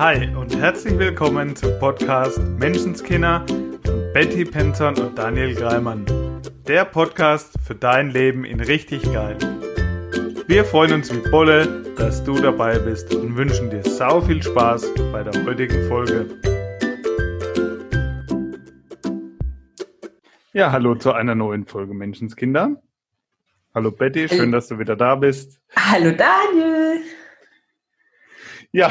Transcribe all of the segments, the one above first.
Hi und herzlich willkommen zum Podcast Menschenskinder von Betty Penton und Daniel Greimann. Der Podcast für dein Leben in richtig geil. Wir freuen uns wie Bolle, dass du dabei bist und wünschen dir sau viel Spaß bei der heutigen Folge. Ja, hallo zu einer neuen Folge Menschenskinder. Hallo Betty, schön, dass du wieder da bist. Hallo Daniel. Ja,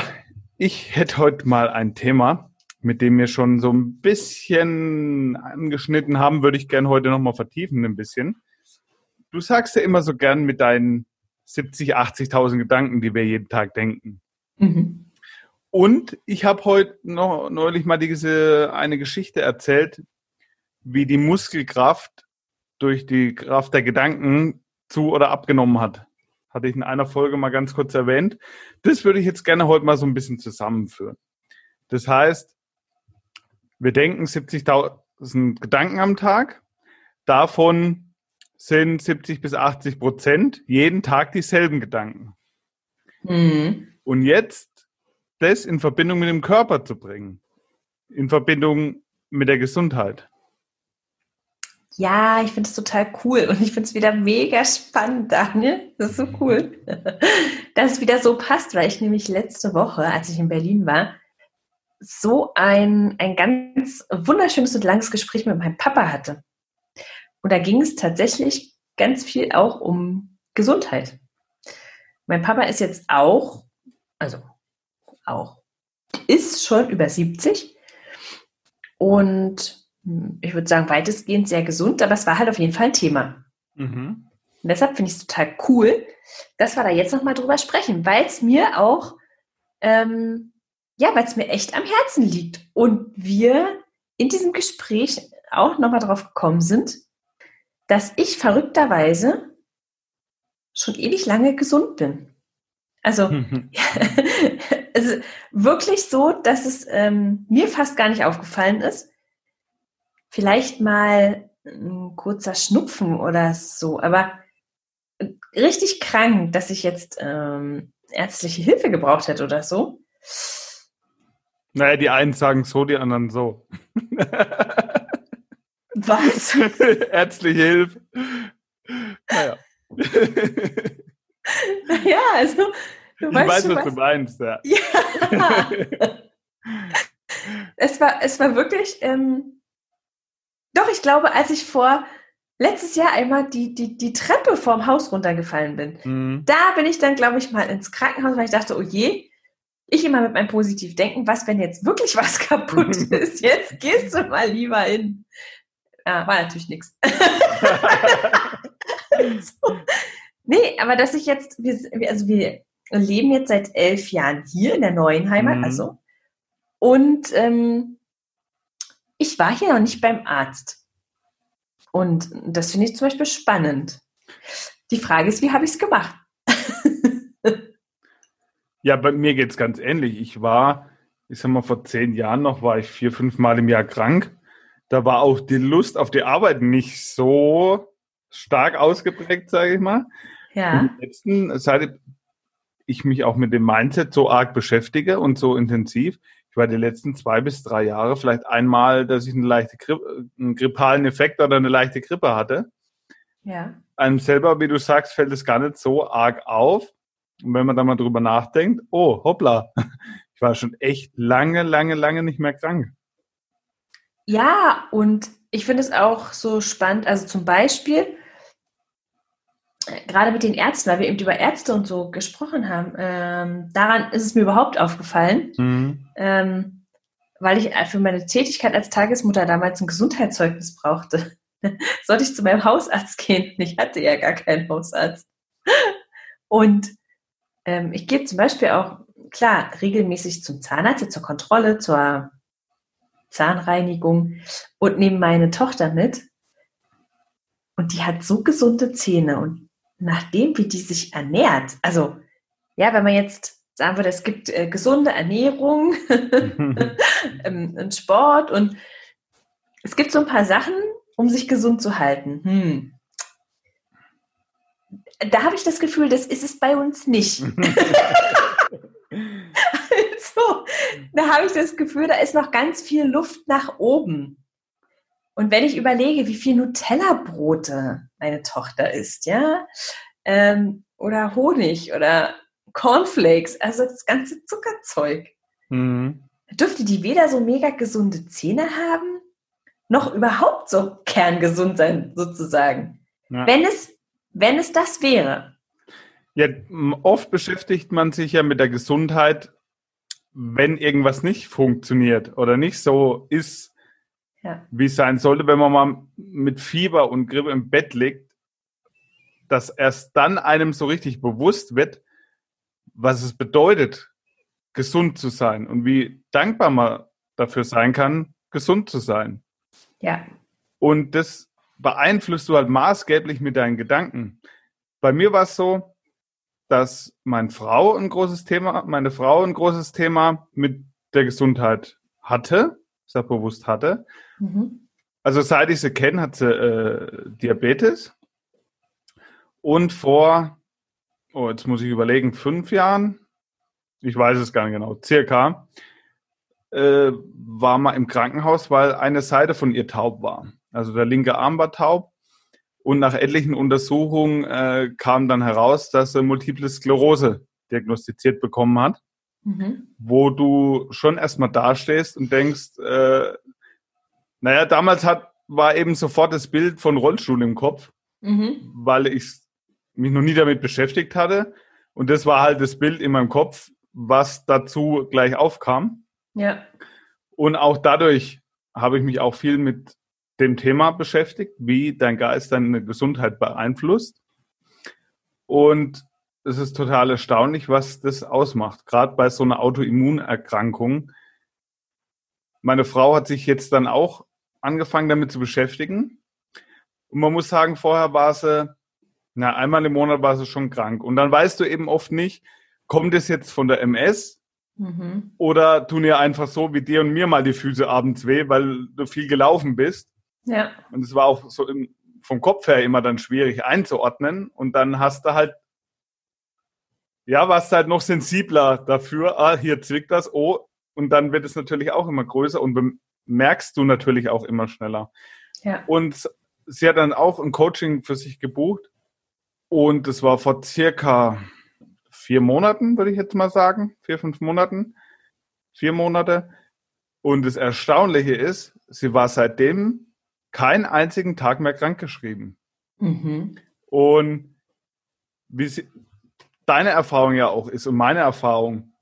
ich hätte heute mal ein Thema, mit dem wir schon so ein bisschen angeschnitten haben, würde ich gerne heute nochmal vertiefen ein bisschen. Du sagst ja immer so gern mit deinen 70, 80.000 Gedanken, die wir jeden Tag denken. Mhm. Und ich habe heute noch neulich mal diese eine Geschichte erzählt, wie die Muskelkraft durch die Kraft der Gedanken zu oder abgenommen hat. Hatte ich in einer Folge mal ganz kurz erwähnt. Das würde ich jetzt gerne heute mal so ein bisschen zusammenführen. Das heißt, wir denken 70.000 Gedanken am Tag. Davon sind 70 bis 80 Prozent jeden Tag dieselben Gedanken. Mhm. Und jetzt das in Verbindung mit dem Körper zu bringen, in Verbindung mit der Gesundheit. Ja, ich finde es total cool und ich finde es wieder mega spannend, Daniel. Das ist so cool, dass es wieder so passt, weil ich nämlich letzte Woche, als ich in Berlin war, so ein, ein ganz wunderschönes und langes Gespräch mit meinem Papa hatte. Und da ging es tatsächlich ganz viel auch um Gesundheit. Mein Papa ist jetzt auch, also auch, ist schon über 70 und ich würde sagen, weitestgehend sehr gesund, aber es war halt auf jeden Fall ein Thema. Mhm. Und deshalb finde ich es total cool, dass wir da jetzt nochmal drüber sprechen, weil es mir auch, ähm, ja, weil es mir echt am Herzen liegt. Und wir in diesem Gespräch auch nochmal drauf gekommen sind, dass ich verrückterweise schon ewig lange gesund bin. Also, mhm. also wirklich so, dass es ähm, mir fast gar nicht aufgefallen ist vielleicht mal ein kurzer Schnupfen oder so, aber richtig krank, dass ich jetzt ähm, ärztliche Hilfe gebraucht hätte oder so. Naja, die einen sagen so, die anderen so. Was? Ärztliche Hilfe. Naja. Naja, also. Du ich weißt, weiß, was du meinst, ja. ja. es, war, es war wirklich. Ähm, doch, ich glaube, als ich vor letztes Jahr einmal die, die, die Treppe vorm Haus runtergefallen bin, mhm. da bin ich dann, glaube ich, mal ins Krankenhaus, weil ich dachte, oh je, ich immer mit meinem positiv denken, was, wenn jetzt wirklich was kaputt ist? Jetzt gehst du mal lieber hin. Ja, war natürlich nichts. so. Nee, aber dass ich jetzt, wir, also wir leben jetzt seit elf Jahren hier in der neuen Heimat, mhm. also. Und ähm, ich war hier noch nicht beim Arzt. Und das finde ich zum Beispiel spannend. Die Frage ist, wie habe ich es gemacht? ja, bei mir geht es ganz ähnlich. Ich war, ich sag mal, vor zehn Jahren noch, war ich vier, fünf Mal im Jahr krank. Da war auch die Lust auf die Arbeit nicht so stark ausgeprägt, sage ich mal. Ja. Und letzten, seit ich mich auch mit dem Mindset so arg beschäftige und so intensiv, war die letzten zwei bis drei Jahre vielleicht einmal, dass ich eine leichte Grippe, einen grippalen Effekt oder eine leichte Grippe hatte. Ja. Einem selber, wie du sagst, fällt es gar nicht so arg auf. Und wenn man da mal drüber nachdenkt, oh, hoppla, ich war schon echt lange, lange, lange nicht mehr krank. Ja, und ich finde es auch so spannend, also zum Beispiel, gerade mit den Ärzten, weil wir eben über Ärzte und so gesprochen haben, ähm, daran ist es mir überhaupt aufgefallen, mhm. ähm, weil ich für meine Tätigkeit als Tagesmutter damals ein Gesundheitszeugnis brauchte. Sollte ich zu meinem Hausarzt gehen? Ich hatte ja gar keinen Hausarzt. Und ähm, ich gehe zum Beispiel auch, klar, regelmäßig zum Zahnarzt, zur Kontrolle, zur Zahnreinigung und nehme meine Tochter mit. Und die hat so gesunde Zähne und nachdem, wie die sich ernährt. Also, ja, wenn man jetzt sagen würde, es gibt äh, gesunde Ernährung ähm, und Sport und es gibt so ein paar Sachen, um sich gesund zu halten. Hm. Da habe ich das Gefühl, das ist es bei uns nicht. also, da habe ich das Gefühl, da ist noch ganz viel Luft nach oben. Und wenn ich überlege, wie viel Nutella-Brote meine Tochter isst, ja, ähm, oder Honig oder Cornflakes, also das ganze Zuckerzeug, mhm. dürfte die weder so mega gesunde Zähne haben, noch überhaupt so kerngesund sein, sozusagen. Ja. Wenn es, wenn es das wäre. Ja, oft beschäftigt man sich ja mit der Gesundheit, wenn irgendwas nicht funktioniert oder nicht so ist, ja. wie es sein sollte, wenn man mal mit Fieber und Grippe im Bett liegt, dass erst dann einem so richtig bewusst wird, was es bedeutet, gesund zu sein und wie dankbar man dafür sein kann, gesund zu sein. Ja. Und das beeinflusst du halt maßgeblich mit deinen Gedanken. Bei mir war es so, dass meine Frau ein großes Thema, meine Frau ein großes Thema mit der Gesundheit hatte, sehr bewusst hatte. Mhm. Also seit ich sie kenne, hat sie äh, Diabetes. Und vor, oh, jetzt muss ich überlegen, fünf Jahren, ich weiß es gar nicht genau, circa, äh, war mal im Krankenhaus, weil eine Seite von ihr taub war. Also der linke Arm war taub. Und nach etlichen Untersuchungen äh, kam dann heraus, dass sie Multiple Sklerose diagnostiziert bekommen hat, mhm. wo du schon erstmal dastehst und denkst, äh, naja, damals hat, war eben sofort das Bild von Rollstuhl im Kopf, mhm. weil ich mich noch nie damit beschäftigt hatte. Und das war halt das Bild in meinem Kopf, was dazu gleich aufkam. Ja. Und auch dadurch habe ich mich auch viel mit dem Thema beschäftigt, wie dein Geist deine Gesundheit beeinflusst. Und es ist total erstaunlich, was das ausmacht, gerade bei so einer Autoimmunerkrankung. Meine Frau hat sich jetzt dann auch angefangen damit zu beschäftigen. Und man muss sagen, vorher war sie, na, einmal im Monat war sie schon krank. Und dann weißt du eben oft nicht, kommt es jetzt von der MS Mhm. Oder tun ihr einfach so wie dir und mir mal die Füße abends weh, weil du viel gelaufen bist. Ja. Und es war auch so im, vom Kopf her immer dann schwierig einzuordnen. Und dann hast du halt, ja, warst halt noch sensibler dafür. Ah, hier zwickt das. Oh, und dann wird es natürlich auch immer größer und merkst du natürlich auch immer schneller. Ja. Und sie hat dann auch ein Coaching für sich gebucht. Und es war vor circa vier Monaten, würde ich jetzt mal sagen. Vier, fünf Monaten. Vier Monate. Und das Erstaunliche ist, sie war seitdem keinen einzigen Tag mehr krankgeschrieben. Mhm. Und wie sie, deine Erfahrung ja auch ist und meine Erfahrung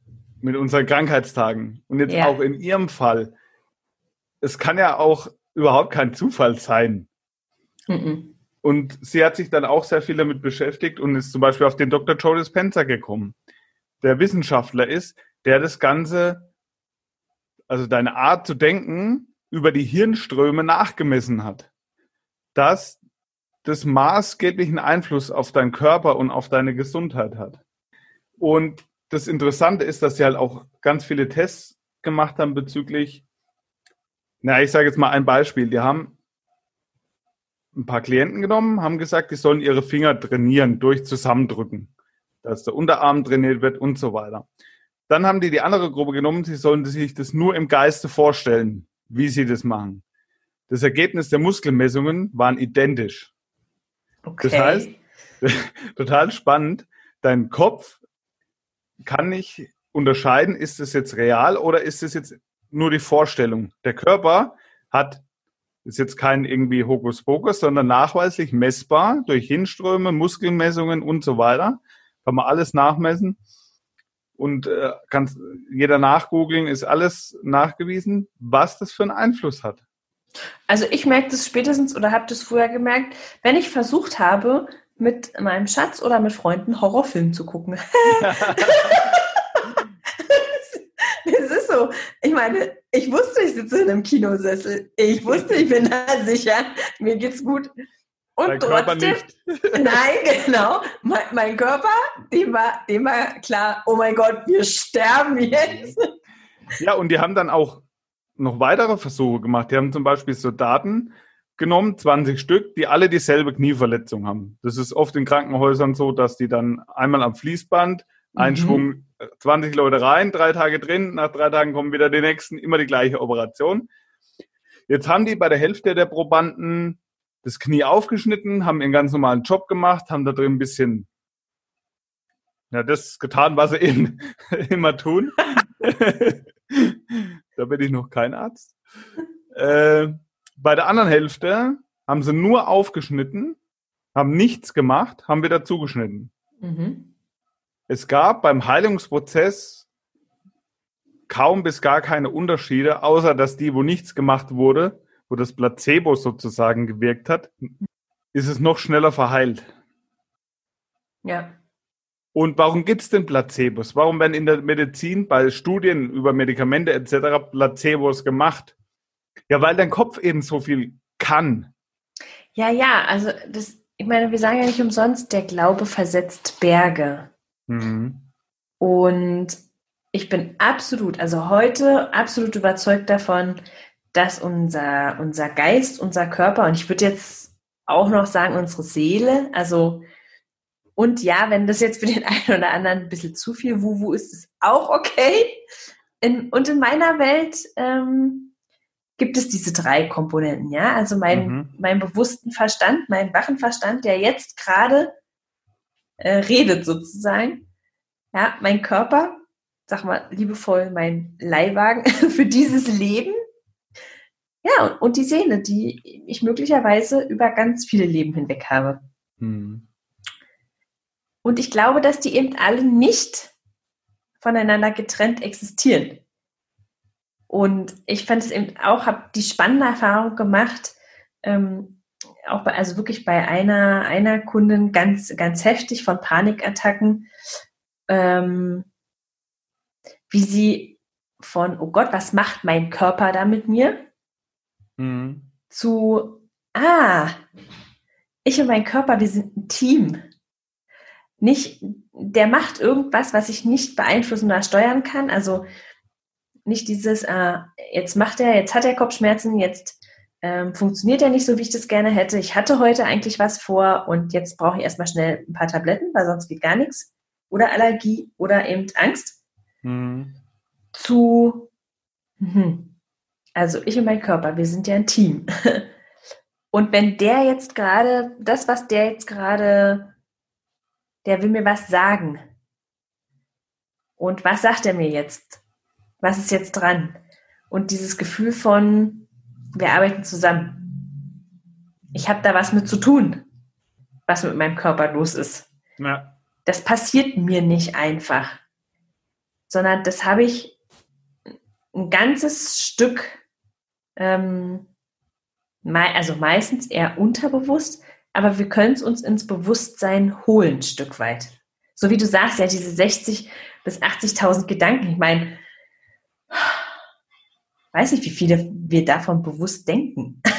mit unseren Krankheitstagen und jetzt ja. auch in ihrem Fall, es kann ja auch überhaupt kein Zufall sein. Mhm. Und sie hat sich dann auch sehr viel damit beschäftigt und ist zum Beispiel auf den Dr. Joe Dispenza gekommen, der Wissenschaftler ist, der das Ganze, also deine Art zu denken, über die Hirnströme nachgemessen hat. Dass das maßgeblichen Einfluss auf deinen Körper und auf deine Gesundheit hat. Und das Interessante ist, dass sie halt auch ganz viele Tests gemacht haben bezüglich, na, ich sage jetzt mal ein Beispiel. Die haben ein paar Klienten genommen, haben gesagt, die sollen ihre Finger trainieren durch Zusammendrücken, dass der Unterarm trainiert wird und so weiter. Dann haben die die andere Gruppe genommen, sie sollen sich das nur im Geiste vorstellen, wie sie das machen. Das Ergebnis der Muskelmessungen waren identisch. Okay. Das heißt, total spannend, dein Kopf kann nicht unterscheiden, ist es jetzt real oder ist es jetzt nur die Vorstellung. Der Körper hat ist jetzt kein irgendwie Hokuspokus, sondern nachweislich messbar durch Hinströme, Muskelmessungen und so weiter. Kann man alles nachmessen. Und äh, kann jeder nachgoogeln, ist alles nachgewiesen, was das für einen Einfluss hat. Also ich merke das spätestens oder habe das früher gemerkt, wenn ich versucht habe, mit meinem Schatz oder mit Freunden Horrorfilm zu gucken. Es ist so. Ich meine, ich wusste, ich sitze in einem Kinosessel. Ich wusste, ich bin da sicher. Mir geht's gut. Und Dein trotzdem, nein, genau. Mein, mein, Körper, dem war, dem war klar, oh mein Gott, wir sterben jetzt. Ja, und die haben dann auch noch weitere Versuche gemacht. Die haben zum Beispiel so Daten genommen, 20 Stück, die alle dieselbe Knieverletzung haben. Das ist oft in Krankenhäusern so, dass die dann einmal am Fließband Ein Mhm. Schwung, äh, 20 Leute rein, drei Tage drin, nach drei Tagen kommen wieder die nächsten, immer die gleiche Operation. Jetzt haben die bei der Hälfte der Probanden das Knie aufgeschnitten, haben ihren ganz normalen Job gemacht, haben da drin ein bisschen ja, das getan, was sie eben immer tun. da bin ich noch kein Arzt. Äh, bei der anderen Hälfte haben sie nur aufgeschnitten, haben nichts gemacht, haben wieder zugeschnitten. Mhm. Es gab beim Heilungsprozess kaum bis gar keine Unterschiede, außer dass die, wo nichts gemacht wurde, wo das Placebo sozusagen gewirkt hat, ist es noch schneller verheilt. Ja. Und warum gibt es denn Placebos? Warum werden in der Medizin bei Studien über Medikamente etc. Placebos gemacht? Ja, weil dein Kopf eben so viel kann. Ja, ja, also das, ich meine, wir sagen ja nicht umsonst, der Glaube versetzt Berge. Mhm. Und ich bin absolut, also heute absolut überzeugt davon, dass unser, unser Geist, unser Körper und ich würde jetzt auch noch sagen, unsere Seele, also und ja, wenn das jetzt für den einen oder anderen ein bisschen zu viel Wuhu ist, ist auch okay. In, und in meiner Welt ähm, gibt es diese drei Komponenten, ja. Also mein, Mhm. mein bewussten Verstand, mein wachen Verstand, der jetzt gerade äh, redet sozusagen. Ja, mein Körper, sag mal liebevoll, mein Leihwagen für dieses Leben. Ja, und, und die Seele, die ich möglicherweise über ganz viele Leben hinweg habe. Mhm. Und ich glaube, dass die eben alle nicht voneinander getrennt existieren. Und ich fand es eben auch, habe die spannende Erfahrung gemacht, ähm, auch bei, also wirklich bei einer, einer Kundin ganz, ganz heftig von Panikattacken, ähm, wie sie von, oh Gott, was macht mein Körper da mit mir? Mhm. zu, ah, ich und mein Körper, wir sind ein Team. Nicht, der macht irgendwas, was ich nicht beeinflussen oder steuern kann. Also nicht dieses, äh, jetzt macht er, jetzt hat er Kopfschmerzen, jetzt ähm, funktioniert er nicht so, wie ich das gerne hätte. Ich hatte heute eigentlich was vor und jetzt brauche ich erstmal schnell ein paar Tabletten, weil sonst geht gar nichts. Oder Allergie oder eben Angst Mhm. zu, mhm. also ich und mein Körper, wir sind ja ein Team. Und wenn der jetzt gerade, das, was der jetzt gerade, der will mir was sagen. Und was sagt er mir jetzt? Was ist jetzt dran? Und dieses Gefühl von, wir arbeiten zusammen. Ich habe da was mit zu tun, was mit meinem Körper los ist. Ja. Das passiert mir nicht einfach, sondern das habe ich ein ganzes Stück, ähm, also meistens eher unterbewusst, aber wir können es uns ins Bewusstsein holen, ein Stück weit. So wie du sagst, ja, diese 60 bis 80.000 Gedanken, ich meine, weiß nicht, wie viele wir davon bewusst denken.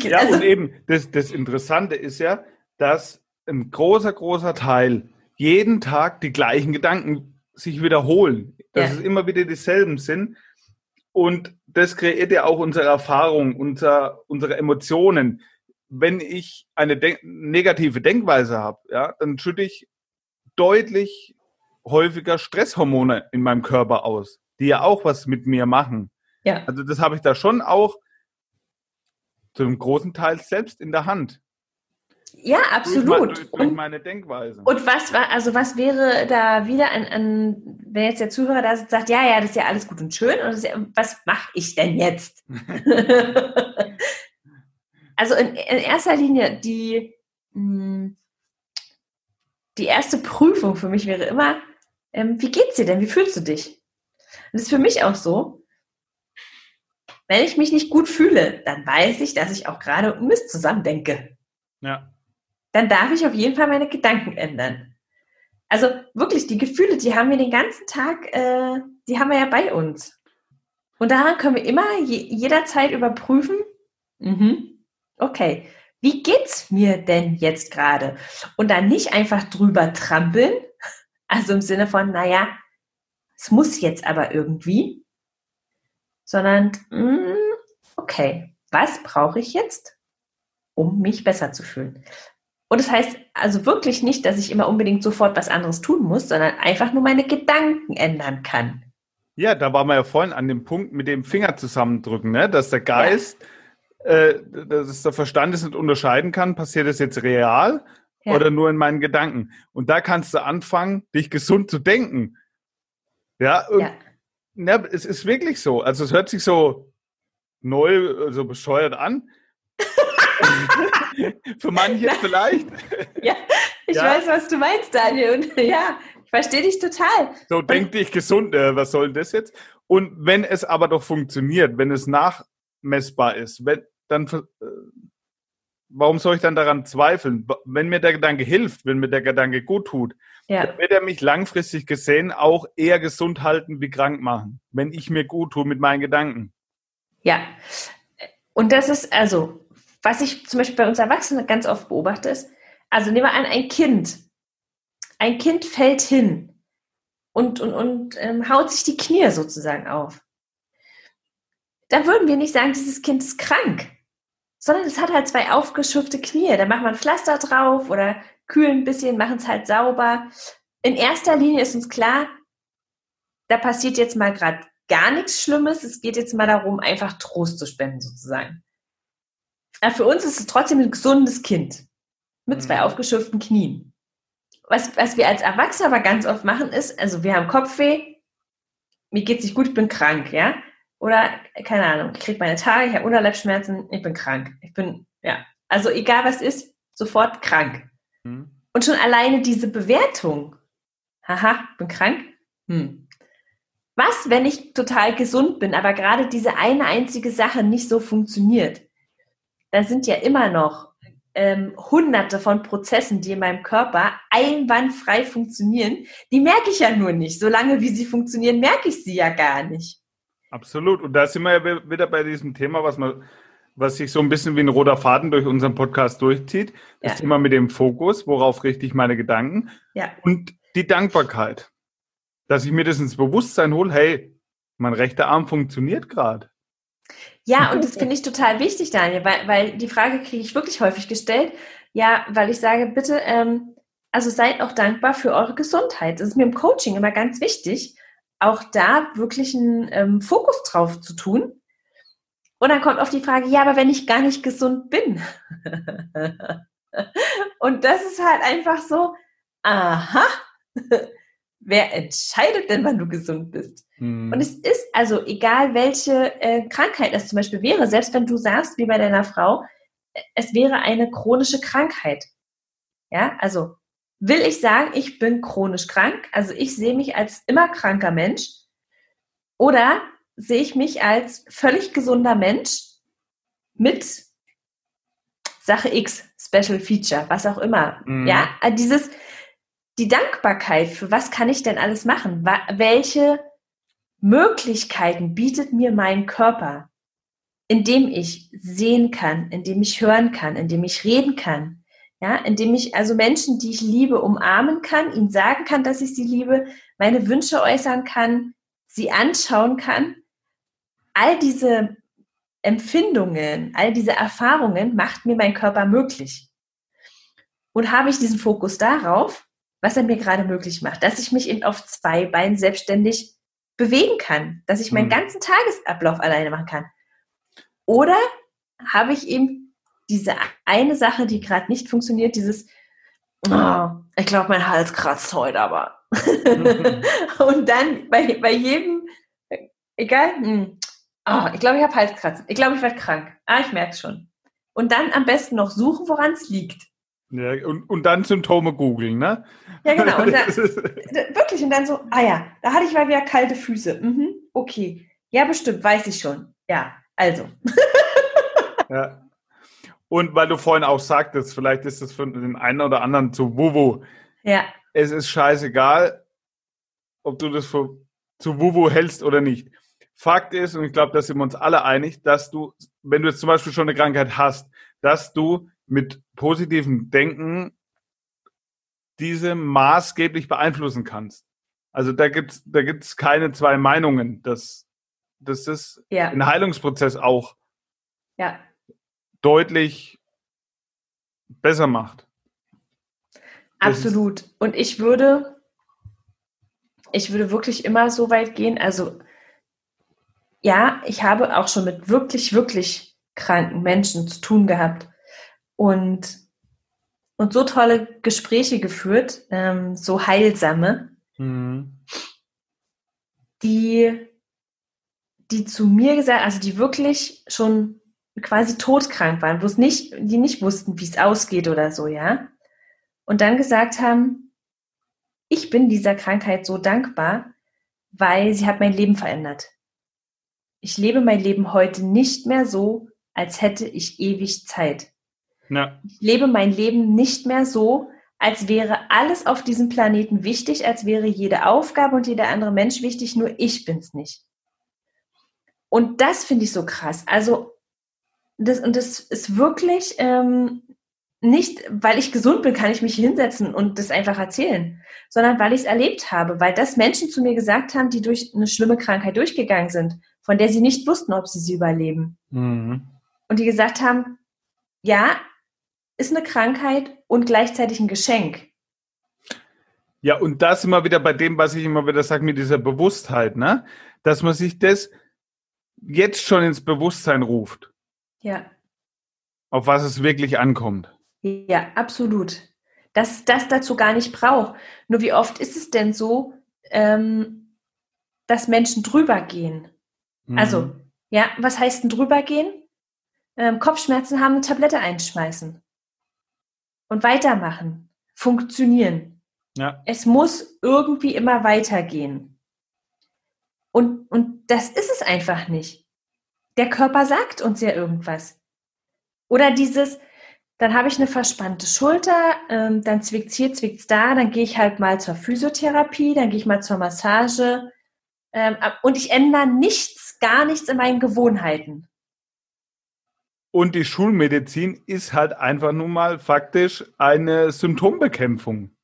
Ja, also, und eben, das, das Interessante ist ja, dass ein großer, großer Teil jeden Tag die gleichen Gedanken sich wiederholen. Dass Ja. es immer wieder dieselben sind. Und das kreiert ja auch unsere Erfahrung, unser, unsere Emotionen. Wenn ich eine denk negative Denkweise habe, ja, dann schütte ich deutlich häufiger Stresshormone in meinem Körper aus, die ja auch was mit mir machen. ja. Also das habe ich da schon auch zu einem großen Teil selbst in der Hand. ja, absolut. durch, durch Und meine Denkweise. Und was war, also was wäre da wieder an, an wenn jetzt der Zuhörer da sagt, ja, ja, das ist ja alles gut und schön, und ja, was mache ich denn jetzt? also in, in erster Linie die, mh, die erste Prüfung für mich wäre immer, ähm, wie geht's dir denn? Wie fühlst du dich? Und das ist für mich auch so. Wenn ich mich nicht gut fühle, dann weiß ich, dass ich auch gerade Mist zusammendenke ja. dann darf ich auf jeden Fall meine Gedanken ändern. Also wirklich, die Gefühle, die haben wir den ganzen Tag, äh, die haben wir ja bei uns. Und daran können wir immer je, jederzeit überprüfen, mhm, okay, wie geht's mir denn jetzt gerade? Und dann nicht einfach drüber trampeln, also im Sinne von, naja, es muss jetzt aber irgendwie, sondern, mm, okay, was brauche ich jetzt, um mich besser zu fühlen? Und das heißt also wirklich nicht, dass ich immer unbedingt sofort was anderes tun muss, sondern einfach nur meine Gedanken ändern kann. Ja, da waren wir ja vorhin an dem Punkt mit dem Finger zusammendrücken, ne? dass der Geist, ja. Äh, dass der Verstand es nicht unterscheiden kann, passiert das jetzt real ja. oder nur in meinen Gedanken. Und da kannst du anfangen, dich gesund zu denken. Ja, ja. ja es ist wirklich so. Also es hört sich so neu, so bescheuert an. Für manche vielleicht. Ja, ich ja. weiß, was du meinst, Daniel. Und ja, ich verstehe dich total. So, denk dich gesund, äh, was soll das jetzt? Und wenn es aber doch funktioniert, wenn es nachmessbar ist, wenn, dann, äh, warum soll ich dann daran zweifeln? Wenn mir der Gedanke hilft, wenn mir der Gedanke gut tut, ja. dann wird er mich langfristig gesehen auch eher gesund halten wie krank machen, wenn ich mir gut tue mit meinen Gedanken. Ja, und das ist also was ich zum Beispiel bei uns Erwachsenen ganz oft beobachte, ist, also nehmen wir an, ein Kind. Ein Kind fällt hin und, und, und ähm, haut sich die Knie sozusagen auf. Da würden wir nicht sagen, dieses Kind ist krank, sondern es hat halt zwei aufgeschürfte Knie. Da macht man Pflaster drauf oder kühlen ein bisschen, machen es halt sauber. In erster Linie ist uns klar, da passiert jetzt mal gerade gar nichts Schlimmes. Es geht jetzt mal darum, einfach Trost zu spenden sozusagen. Aber für uns ist es trotzdem ein gesundes Kind mit zwei mhm. aufgeschürften Knien. Was, was wir als Erwachsene aber ganz oft machen, ist, also wir haben Kopfweh, mir geht es nicht gut, ich bin krank, ja? Oder, keine Ahnung, ich kriege meine Tage, ich habe Unterleibsschmerzen, ich bin krank. Ich bin, ja. Also egal was ist, sofort krank. Mhm. Und schon alleine diese Bewertung, haha, bin krank, hm. Was, wenn ich total gesund bin, aber gerade diese eine einzige Sache nicht so funktioniert? da sind ja immer noch ähm, hunderte von Prozessen, die in meinem Körper einwandfrei funktionieren. Die merke ich ja nur nicht. Solange wie sie funktionieren, merke ich sie ja gar nicht. Absolut. Und da sind wir ja wieder bei diesem Thema, was man was sich so ein bisschen wie ein roter Faden durch unseren Podcast durchzieht. Das ja. Thema mit dem Fokus, worauf richte ich meine Gedanken? Ja. Und die Dankbarkeit. Dass ich mir das ins Bewusstsein hole, hey, mein rechter Arm funktioniert gerade. Ja, und das finde ich total wichtig, Daniel, weil, weil die Frage kriege ich wirklich häufig gestellt. Ja, weil ich sage, bitte, ähm, also seid auch dankbar für eure Gesundheit. Das ist mir im Coaching immer ganz wichtig, auch da wirklich einen ähm, Fokus drauf zu tun. Und dann kommt oft die Frage, ja, aber wenn ich gar nicht gesund bin. und das ist halt einfach so, aha, wer entscheidet denn, wann du gesund bist? Mhm. Und es ist also egal, welche äh, Krankheit es zum Beispiel wäre, selbst wenn du sagst, wie bei deiner Frau, es wäre eine chronische Krankheit. Ja, also will ich sagen, ich bin chronisch krank, also ich sehe mich als immer kranker Mensch oder sehe ich mich als völlig gesunder Mensch mit Sache X, Special Feature, was auch immer. Mhm. Ja, also dieses, die Dankbarkeit, für was kann ich denn alles machen? Welche Möglichkeiten bietet mir mein Körper, indem ich sehen kann, indem ich hören kann, indem ich reden kann, ja, indem ich also Menschen, die ich liebe, umarmen kann, ihnen sagen kann, dass ich sie liebe, meine Wünsche äußern kann, sie anschauen kann. All diese Empfindungen, all diese Erfahrungen macht mir mein Körper möglich. Und habe ich diesen Fokus darauf, was er mir gerade möglich macht, dass ich mich eben auf zwei Beinen selbstständig bewegen kann, dass ich meinen mhm. ganzen Tagesablauf alleine machen kann. Oder habe ich eben diese eine Sache, die gerade nicht funktioniert, dieses, oh, ich glaube, mein Hals kratzt heute aber. Mhm. Und dann bei, bei jedem, egal, hm, oh, ich glaube, ich habe Halskratzen. Ich glaube, ich werde krank. Ah, ich merke es schon. Und dann am besten noch suchen, woran es liegt. Ja, und, und dann Symptome googeln, ne? Ja, genau. Und dann, wirklich, und dann so, ah ja, da hatte ich mal wieder kalte Füße. Mhm, okay. Ja, bestimmt, weiß ich schon. Ja, also. ja. Und weil du vorhin auch sagtest, vielleicht ist das für den einen oder anderen zu Wuwu. Ja. Es ist scheißegal, ob du das für, zu Wuwu hältst oder nicht. Fakt ist, und ich glaube, da sind wir uns alle einig, dass du, wenn du jetzt zum Beispiel schon eine Krankheit hast, dass du mit positivem Denken diese maßgeblich beeinflussen kannst. Also da gibt's da gibt's keine zwei Meinungen. Das, das ist ja. ein Heilungsprozess auch. Ja. Deutlich besser macht. Absolut. Und ich würde, ich würde wirklich immer so weit gehen. Also, ja, ich habe auch schon mit wirklich, wirklich kranken Menschen zu tun gehabt und, und so tolle Gespräche geführt, ähm, so heilsame, mhm. die, die zu mir gesagt, also die wirklich schon quasi todkrank waren, wo es nicht, die nicht wussten, wie es ausgeht oder so, ja. Und dann gesagt haben, ich bin dieser Krankheit so dankbar, weil sie hat mein Leben verändert. Ich lebe mein Leben heute nicht mehr so, als hätte ich ewig Zeit. Ja. Ich lebe mein Leben nicht mehr so, als wäre alles auf diesem Planeten wichtig, als wäre jede Aufgabe und jeder andere Mensch wichtig, nur ich bin's nicht. Und das finde ich so krass. Also das, und das ist wirklich ähm, nicht, weil ich gesund bin, kann ich mich hinsetzen und das einfach erzählen, sondern weil ich es erlebt habe, weil das Menschen zu mir gesagt haben, die durch eine schlimme Krankheit durchgegangen sind, von der sie nicht wussten, ob sie sie überleben. Mhm. Und die gesagt haben, ja, ist eine Krankheit und gleichzeitig ein Geschenk. Ja, und das immer wieder bei dem, was ich immer wieder sage, mit dieser Bewusstheit, ne? Dass man sich das jetzt schon ins Bewusstsein ruft. Ja. Auf was es wirklich ankommt. Ja, absolut. Dass das dazu gar nicht braucht. Nur wie oft ist es denn so, ähm, dass Menschen drüber gehen? Mhm. Also, ja, was heißt denn drüber gehen? Ähm, Kopfschmerzen haben, eine Tablette einschmeißen. Und weitermachen. Funktionieren. Ja. Es muss irgendwie immer weitergehen. Und, und das ist es einfach nicht. Der Körper sagt uns ja irgendwas. Oder dieses, dann habe ich eine verspannte Schulter, ähm, dann zwickt's hier, zwickt's da, dann gehe ich halt mal zur Physiotherapie, dann gehe ich mal zur Massage ähm, und ich ändere nichts, gar nichts in meinen Gewohnheiten. Und die Schulmedizin ist halt einfach nun mal faktisch eine Symptombekämpfung.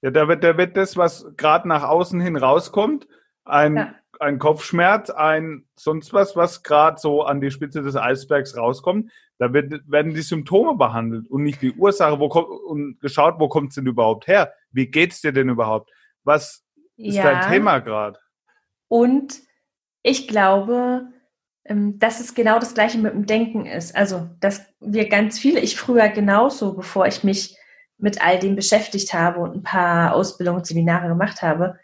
Ja, da wird, da wird das, was gerade nach außen hin rauskommt, ein ja ein Kopfschmerz, ein sonst was, was gerade so an die Spitze des Eisbergs rauskommt, da wird, werden die Symptome behandelt und nicht die Ursache, wo kommt, und geschaut, wo kommt es denn überhaupt her? Wie geht's dir denn überhaupt? Was ist ja. dein Thema gerade? Und ich glaube, ähm, dass es genau das Gleiche mit dem Denken ist. Also, dass wir ganz viele, ich früher genauso, bevor ich mich mit all dem beschäftigt habe und ein paar Ausbildungen Seminare gemacht habe,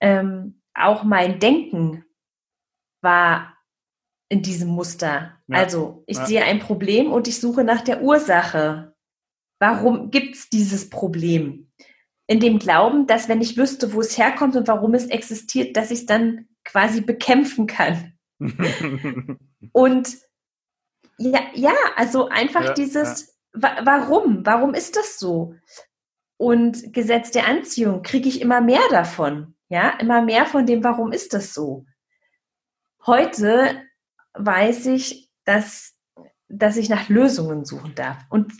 ähm, auch mein Denken war in diesem Muster. Ja. Also ich ja. sehe ein Problem und ich suche nach der Ursache. Warum gibt es dieses Problem? In dem Glauben, dass wenn ich wüsste, wo es herkommt und warum es existiert, dass ich es dann quasi bekämpfen kann. und ja, ja, also einfach ja, dieses, wa warum? Warum ist das so? Und Gesetz der Anziehung, kriege ich immer mehr davon. Ja, immer mehr von dem, warum ist das so? Heute weiß ich, dass, dass ich nach Lösungen suchen darf und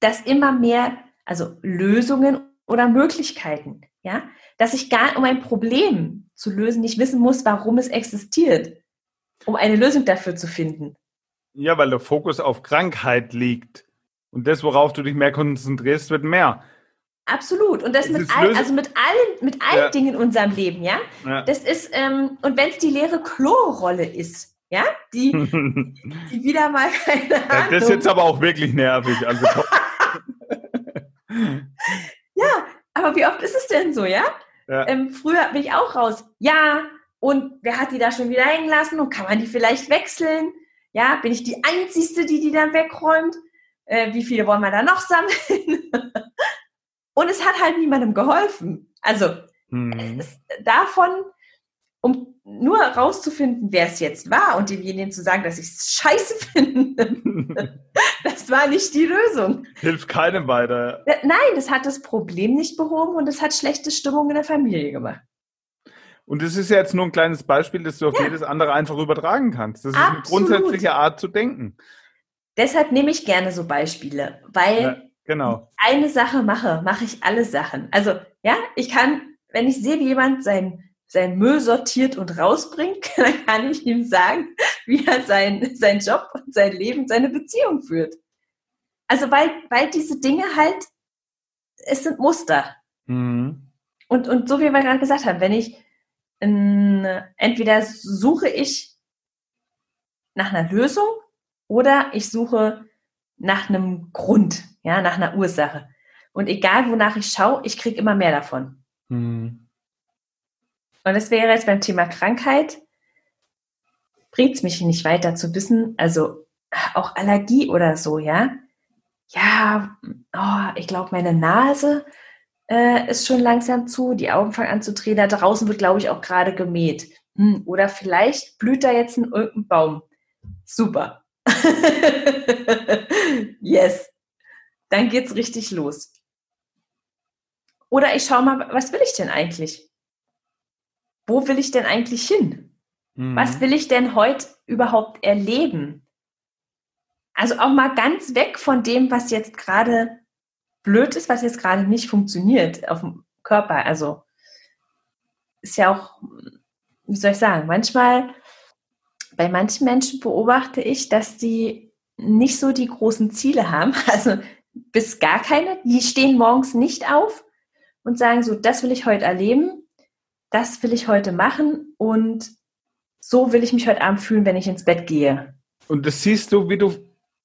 dass immer mehr, also Lösungen oder Möglichkeiten, ja, dass ich gar, um ein Problem zu lösen, nicht wissen muss, warum es existiert, um eine Lösung dafür zu finden. Ja, weil der Fokus auf Krankheit liegt. Und das, worauf du dich mehr konzentrierst, wird mehr. Absolut. Und das, das mit all, also mit allen, mit allen ja. Dingen in unserem Leben, ja. ja. Das ist, ähm, und wenn es die leere Klorolle ist, ja, die, die wieder mal keine Ahnung. Das ist jetzt aber auch wirklich nervig. Also, ja, aber wie oft ist es denn so, ja? ja. Ähm, früher bin ich auch raus. Ja, und wer hat die da schon wieder hängen lassen und kann man die vielleicht wechseln? Ja, bin ich die Einzige, die die dann wegräumt? Äh, wie viele wollen wir da noch sammeln? Und es hat halt niemandem geholfen. Also mhm. es, davon, um nur herauszufinden, wer es jetzt war und demjenigen zu sagen, dass ich es scheiße finde, das war nicht die Lösung. Hilft keinem weiter. Nein, das hat das Problem nicht behoben und es hat schlechte Stimmung in der Familie gemacht. Und das ist ja jetzt nur ein kleines Beispiel, das du auf ja. jedes andere einfach übertragen kannst. Das ist Absolut. eine grundsätzliche Art zu denken. Deshalb nehme ich gerne so Beispiele, weil ja. Genau. Eine Sache mache, mache ich alle Sachen. Also, ja, ich kann, wenn ich sehe, wie jemand sein, sein Müll sortiert und rausbringt, dann kann ich ihm sagen, wie er sein, sein Job und sein Leben, seine Beziehung führt. Also, weil, weil diese Dinge halt es sind Muster. Mhm. Und, und so wie wir gerade gesagt haben, wenn ich in, entweder suche ich nach einer Lösung oder ich suche nach einem Grund, ja, nach einer Ursache. Und egal wonach ich schaue, ich kriege immer mehr davon. Mhm. Und das wäre jetzt beim Thema Krankheit, bringt es mich nicht weiter zu wissen, also auch Allergie oder so, ja. Ja, oh, ich glaube, meine Nase äh, ist schon langsam zu, die Augen fangen an zu drehen, da draußen wird, glaube ich, auch gerade gemäht. Hm, oder vielleicht blüht da jetzt ein irgendein Baum. Super. yes. Dann geht's richtig los. Oder ich schaue mal, was will ich denn eigentlich? Wo will ich denn eigentlich hin? Mhm. Was will ich denn heute überhaupt erleben? Also auch mal ganz weg von dem, was jetzt gerade blöd ist, was jetzt gerade nicht funktioniert auf dem Körper. Also ist ja auch, wie soll ich sagen, manchmal, bei manchen Menschen beobachte ich, dass die nicht so die großen Ziele haben, also bis gar keine. Die stehen morgens nicht auf und sagen so, das will ich heute erleben, das will ich heute machen und so will ich mich heute Abend fühlen, wenn ich ins Bett gehe. Und das siehst du, wie du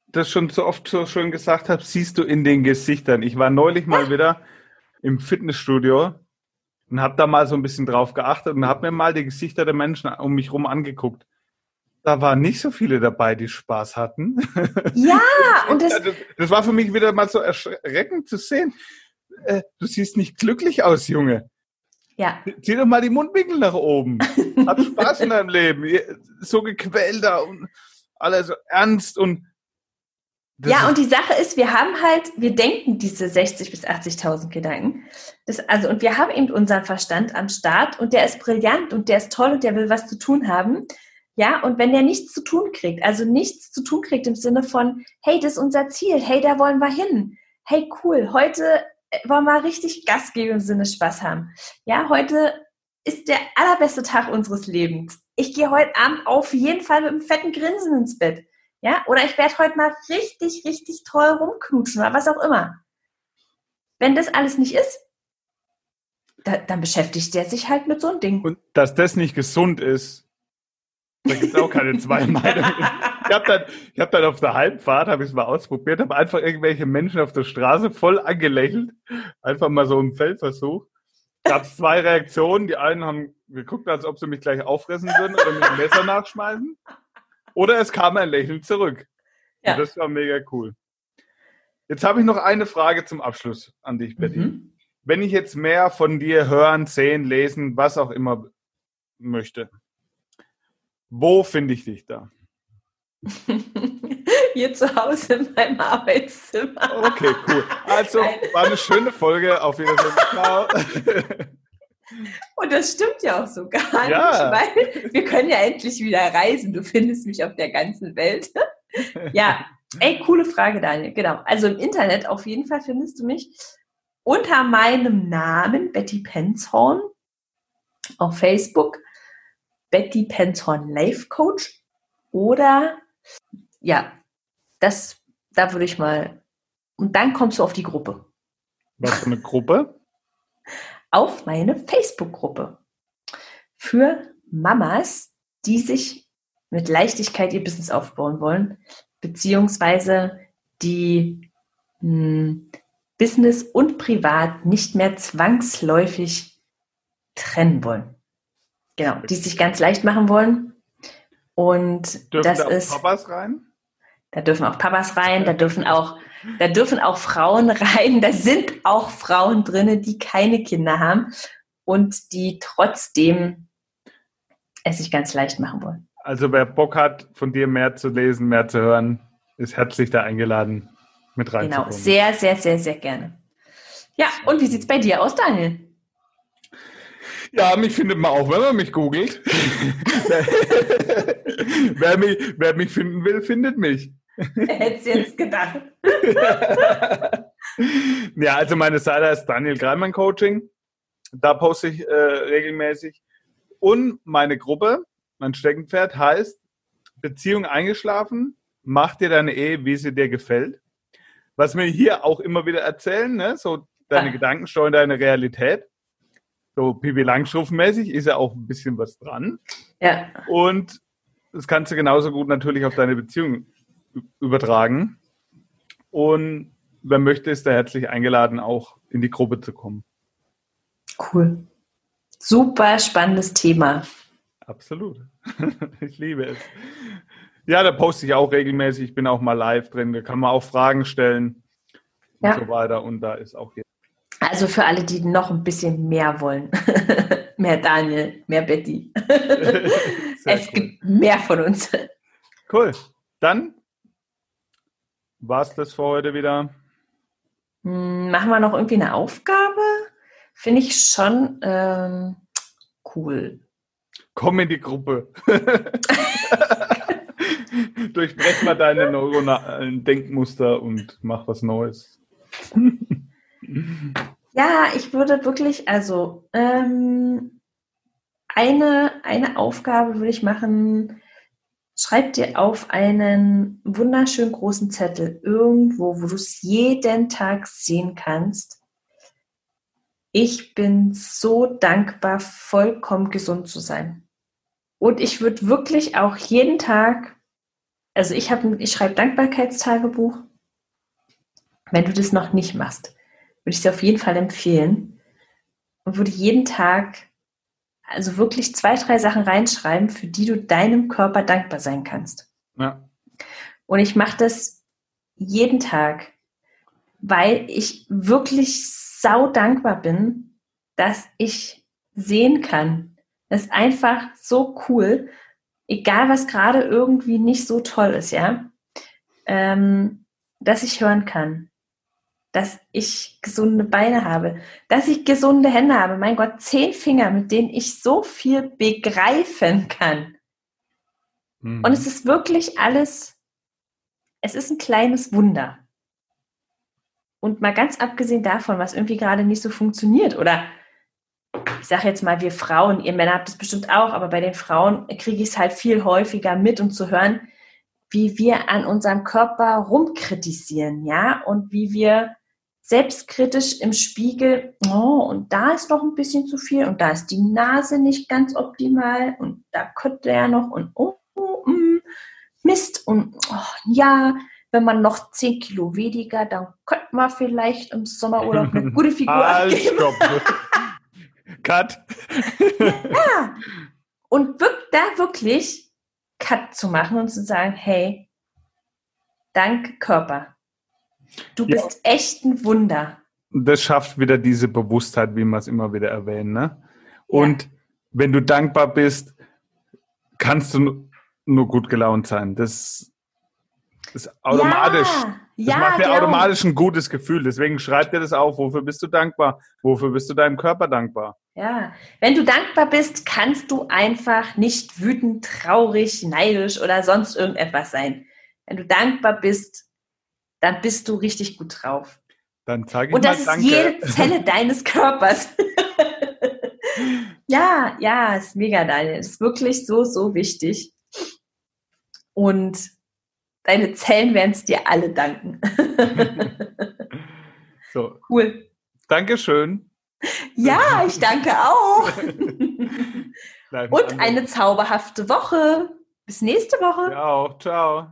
das schon so oft so schön gesagt hast, siehst du in den Gesichtern. Ich war neulich mal ja. wieder im Fitnessstudio und habe da mal so ein bisschen drauf geachtet und habe mir mal die Gesichter der Menschen um mich herum angeguckt. Da waren nicht so viele dabei, die Spaß hatten. Ja, und das, das, war für mich wieder mal so erschreckend zu sehen. Äh, du siehst nicht glücklich aus, Junge. Ja. Zieh doch mal die Mundwinkel nach oben. Hab Spaß in deinem Leben. So gequält da und alles so ernst und ja, und die Sache ist, wir haben halt, wir denken diese 60.000 bis 80.000 Gedanken. Das, also, und wir haben eben unseren Verstand am Start und der ist brillant und der ist toll und der will was zu tun haben. Ja, und wenn der nichts zu tun kriegt, also nichts zu tun kriegt im Sinne von, hey, das ist unser Ziel, hey, da wollen wir hin. Hey, cool, heute äh, wollen wir richtig Gas geben im Sinne Spaß haben. Ja, heute ist der allerbeste Tag unseres Lebens. Ich gehe heute Abend auf jeden Fall mit einem fetten Grinsen ins Bett. Ja, oder ich werde heute mal richtig, richtig toll rumknutschen oder was auch immer. Wenn das alles nicht ist, da, dann beschäftigt der sich halt mit so einem Ding. Und dass das nicht gesund ist, da gibt es auch keine zwei Meinungen. Ich habe dann, hab dann auf der Halbfahrt, habe ich es mal ausprobiert, habe einfach irgendwelche Menschen auf der Straße voll angelächelt. Einfach mal so einen Feldversuch. Gab es zwei Reaktionen. Die einen haben geguckt, als ob sie mich gleich auffressen würden oder mit dem Messer nachschmeißen. Oder es kam ein Lächeln zurück. Ja. Und das war mega cool. Jetzt habe ich noch eine Frage zum Abschluss an dich, Betty. Mhm. Wenn ich jetzt mehr von dir hören, sehen, lesen, was auch immer möchte, wo finde ich dich da? Hier zu Hause in meinem Arbeitszimmer. Okay, cool. Also, war eine schöne Folge. Auf Wiedersehen. Ciao. Und das stimmt ja auch so gar ja. nicht, weil wir können ja endlich wieder reisen. Du findest mich auf der ganzen Welt. ja, ey, coole Frage, Daniel. Genau. Also im Internet auf jeden Fall findest du mich unter meinem Namen Betty Penzhorn auf Facebook. Betty Penzhorn Life Coach oder ja, das, da würde ich mal. Und dann kommst du auf die Gruppe. Was für eine Gruppe? auf meine Facebook-Gruppe für Mamas, die sich mit Leichtigkeit ihr Business aufbauen wollen, beziehungsweise die mh, hm, Business und Privat nicht mehr zwangsläufig trennen wollen. Genau, die sich ganz leicht machen wollen. Und dürfen das da ist. Papas rein? Da dürfen auch Papas rein, da dürfen auch da dürfen auch Frauen rein, da sind auch Frauen drin, die keine Kinder haben und die trotzdem es sich ganz leicht machen wollen. Also wer Bock hat, von dir mehr zu lesen, mehr zu hören, ist herzlich da eingeladen, mit reinzukommen. Genau, sehr, sehr, sehr, sehr gerne. Ja, und wie sieht es bei dir aus, Daniel? Ja, mich findet man auch, wenn man mich googelt. wer, mich, wer mich finden will, findet mich. Hätte es jetzt gedacht. ja, also meine Seite ist Daniel Greimann Coaching. Da poste ich äh, regelmäßig. Und meine Gruppe, mein Steckenpferd, heißt Beziehung eingeschlafen, mach dir deine Ehe, wie sie dir gefällt. Was wir hier auch immer wieder erzählen, ne? so deine Gedanken steuern deine Realität. So Pipi Langstrumpf-mäßig ist ja auch ein bisschen was dran. Ja. Und das kannst du genauso gut natürlich auf deine Beziehung übertragen. Und wer möchte, ist da herzlich eingeladen, auch in die Gruppe zu kommen. Cool. Super spannendes Thema. Absolut. ich liebe es. Ja, da poste ich auch regelmäßig. Ich bin auch mal live drin. Da kann man auch Fragen stellen Ja. und so weiter. Und da ist auch jetzt. Also für alle, die noch ein bisschen mehr wollen. mehr Daniel, mehr Betty. Es cool. gibt mehr von uns. Cool. Dann war's das für heute wieder. Hm, Machen wir noch irgendwie eine Aufgabe? Finde ich schon ähm, cool. Komm in die Gruppe. Durchbrech mal deine neuronalen Denkmuster und mach was Neues. Ja, ich würde wirklich, also ähm, eine, eine Aufgabe würde ich machen. Schreib dir auf einen wunderschönen großen Zettel irgendwo, wo du es jeden Tag sehen kannst. Ich bin so dankbar, vollkommen gesund zu sein. Und ich würde wirklich auch jeden Tag, also ich ich schreibe Dankbarkeitstagebuch. Wenn du das noch nicht machst, würde ich dir auf jeden Fall empfehlen und würde jeden Tag also wirklich zwei, drei Sachen reinschreiben, für die du deinem Körper dankbar sein kannst. Ja. Und ich mache das jeden Tag, weil ich wirklich sau dankbar bin, dass ich sehen kann. Das ist einfach so cool, egal was gerade irgendwie nicht so toll ist, ja, ähm, dass ich hören kann, dass ich gesunde Beine habe, dass ich gesunde Hände habe. Mein Gott, zehn Finger, mit denen ich so viel begreifen kann. Mhm. Und es ist wirklich alles, es ist ein kleines Wunder. Und mal ganz abgesehen davon, was irgendwie gerade nicht so funktioniert oder ich sage jetzt mal, wir Frauen, ihr Männer habt es bestimmt auch, aber bei den Frauen kriege ich es halt viel häufiger mit und zu hören, wie wir an unserem Körper rumkritisieren, ja, und wie wir selbstkritisch im Spiegel, oh, und da ist noch ein bisschen zu viel und da ist die Nase nicht ganz optimal und da könnte er noch und oh, oh mm, Mist und oh, ja, wenn man noch 10 Kilo weniger, dann könnte man vielleicht im Sommerurlaub eine gute Figur Halt, abgeben. Cut. Ja. Und da wirklich Cut zu machen und zu sagen, hey, danke Körper. Du Ja. bist echt ein Wunder. Das schafft wieder diese Bewusstheit, wie wir es immer wieder erwähnen. Ne? Und wenn du dankbar bist, kannst du nu- nur gut gelaunt sein. Das ist automatisch. Ja, Das ja macht dir genau. automatisch ein gutes Gefühl. Deswegen schreib dir das auf. Wofür bist du dankbar? Wofür bist du deinem Körper dankbar? Ja, wenn du dankbar bist, kannst du einfach nicht wütend, traurig, neidisch oder sonst irgendetwas sein. Wenn du dankbar bist, dann bist du richtig gut drauf. Dann sage ich Und mal das ist Danke. jede Zelle deines Körpers. ja, ja, ist mega, Daniel. Ist wirklich so, so wichtig. Und deine Zellen werden es dir alle danken. so, cool. Dankeschön. Ja, ich danke auch. Und eine zauberhafte Woche. Bis nächste Woche. Ja auch. Ciao.